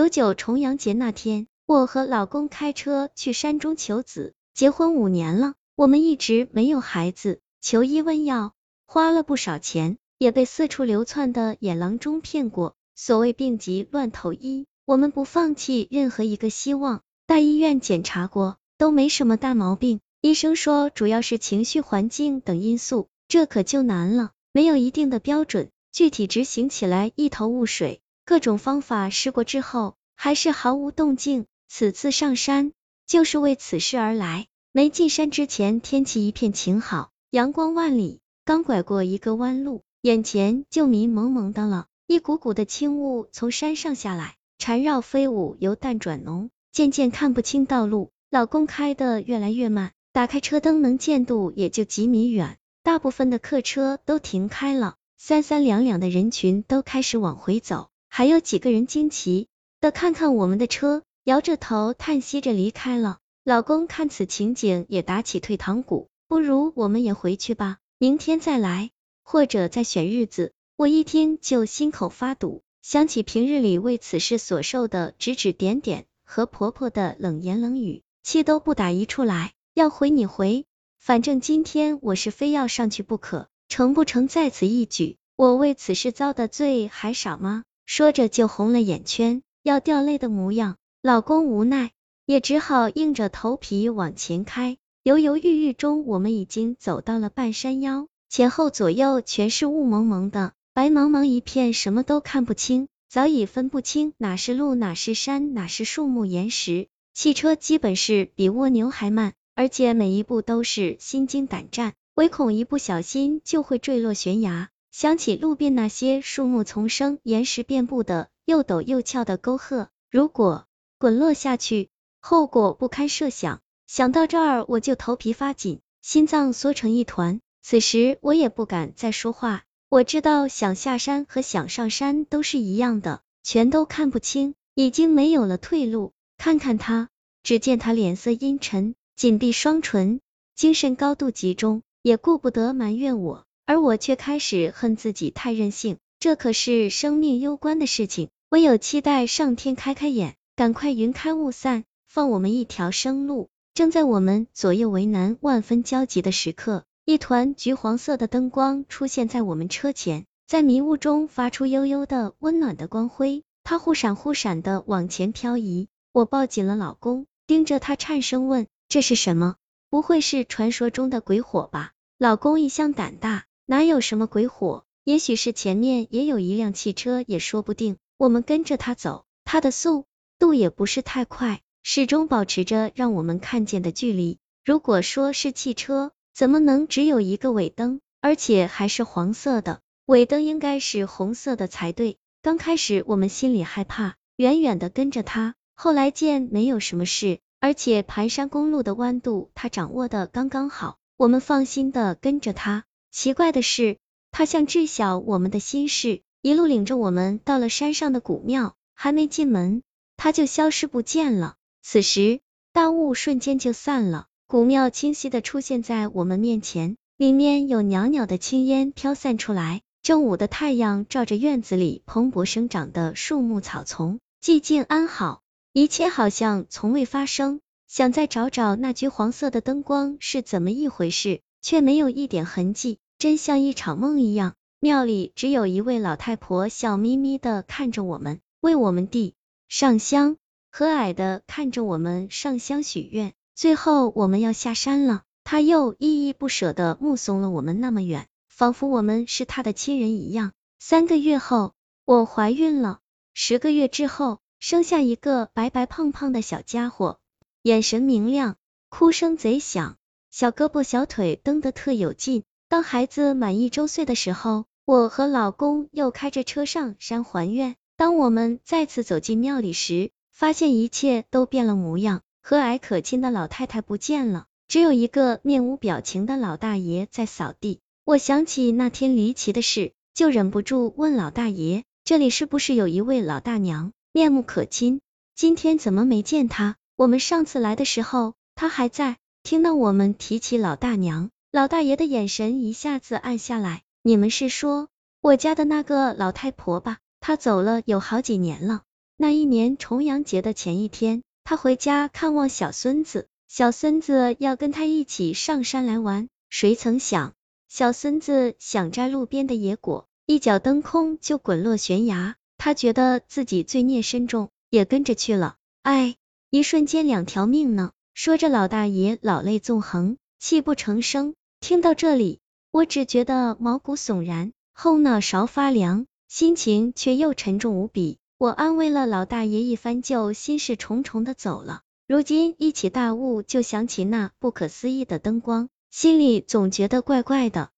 九九重阳节那天，我和老公开车去山中求子，结婚五年了，我们一直没有孩子，求医问药花了不少钱，也被四处流窜的野郎中骗过。所谓病急乱投医，我们不放弃任何一个希望。大医院检查过，都没什么大毛病，医生说主要是情绪、环境等因素，这可就难了，没有一定的标准，具体执行起来一头雾水。各种方法试过之后，还是毫无动静。此次上山就是为此事而来。没进山之前，天气一片晴好，阳光万里。刚拐过一个弯路，眼前就迷蒙蒙的了。一股股的轻雾从山上下来，缠绕飞舞，由淡转浓，渐渐看不清道路。老公开的越来越慢，打开车灯，能见度也就几米远。大部分的客车都停开了，三三两两的人群都开始往回走。还有几个人惊奇的看看我们的车，摇着头叹息着离开了。老公看此情景也打起退堂鼓，不如我们也回去吧，明天再来，或者再选日子。我一听就心口发堵，想起平日里为此事所受的指指点点和婆婆的冷言冷语，气都不打一处来。要回你回，反正今天我是非要上去不可，成不成在此一举。我为此事遭的罪还少吗？说着就红了眼圈，要掉泪的模样。老公无奈，也只好硬着头皮往前开。犹犹豫豫中，我们已经走到了半山腰，前后左右全是雾蒙蒙的，白茫茫一片，什么都看不清，早已分不清哪是路，哪是山，哪是树木岩石。汽车基本是比蜗牛还慢，而且每一步都是心惊胆战，唯恐一不小心就会坠落悬崖。想起路边那些树木丛生、岩石遍布的又陡又峭的沟壑，如果滚落下去，后果不堪设想。想到这儿，我就头皮发紧，心脏缩成一团。此时我也不敢再说话。我知道想下山和想上山都是一样的，全都看不清，已经没有了退路。看看他，只见他脸色阴沉，紧闭双唇，精神高度集中，也顾不得埋怨我。而我却开始恨自己太任性，这可是生命攸关的事情，唯有期待上天开开眼，赶快云开雾散，放我们一条生路。正在我们左右为难、万分焦急的时刻，一团橘黄色的灯光出现在我们车前，在迷雾中发出悠悠的温暖的光辉，它忽闪忽闪的往前漂移。我抱紧了老公，盯着他颤声问：“这是什么？不会是传说中的鬼火吧？”老公一向胆大。哪有什么鬼火？也许是前面也有一辆汽车，也说不定。我们跟着他走，他的速度也不是太快，始终保持着让我们看见的距离。如果说是汽车，怎么能只有一个尾灯，而且还是黄色的？尾灯应该是红色的才对。刚开始我们心里害怕，远远的跟着他，后来见没有什么事，而且盘山公路的弯度他掌握的刚刚好，我们放心的跟着他。奇怪的是，他像知晓我们的心事，一路领着我们到了山上的古庙，还没进门，他就消失不见了。此时，大雾瞬间就散了，古庙清晰的出现在我们面前，里面有袅袅的青烟飘散出来。正午的太阳照着院子里蓬勃生长的树木草丛，寂静安好，一切好像从未发生。想再找找那橘黄色的灯光是怎么一回事。却没有一点痕迹，真像一场梦一样。庙里只有一位老太婆笑眯眯的看着我们，为我们递上香，和蔼的看着我们上香许愿。最后我们要下山了，她又依依不舍的目送了我们那么远，仿佛我们是她的亲人一样。三个月后，我怀孕了，十个月之后，生下一个白白胖胖的小家伙，眼神明亮，哭声贼响。小胳膊小腿蹬得特有劲。当孩子满一周岁的时候，我和老公又开着车上山还愿。当我们再次走进庙里时，发现一切都变了模样。和蔼可亲的老太太不见了，只有一个面无表情的老大爷在扫地。我想起那天离奇的事，就忍不住问老大爷：“这里是不是有一位老大娘，面目可亲？今天怎么没见她？我们上次来的时候，她还在。”听到我们提起老大娘，老大爷的眼神一下子暗下来。你们是说我家的那个老太婆吧？她走了有好几年了。那一年重阳节的前一天，他回家看望小孙子，小孙子要跟他一起上山来玩，谁曾想，小孙子想摘路边的野果，一脚蹬空就滚落悬崖，他觉得自己罪孽深重，也跟着去了。哎，一瞬间两条命呢。说着，老大爷老泪纵横，泣不成声。听到这里，我只觉得毛骨悚然，后脑勺发凉，心情却又沉重无比。我安慰了老大爷一番，就心事重重的走了。如今一起大雾，就想起那不可思议的灯光，心里总觉得怪怪的。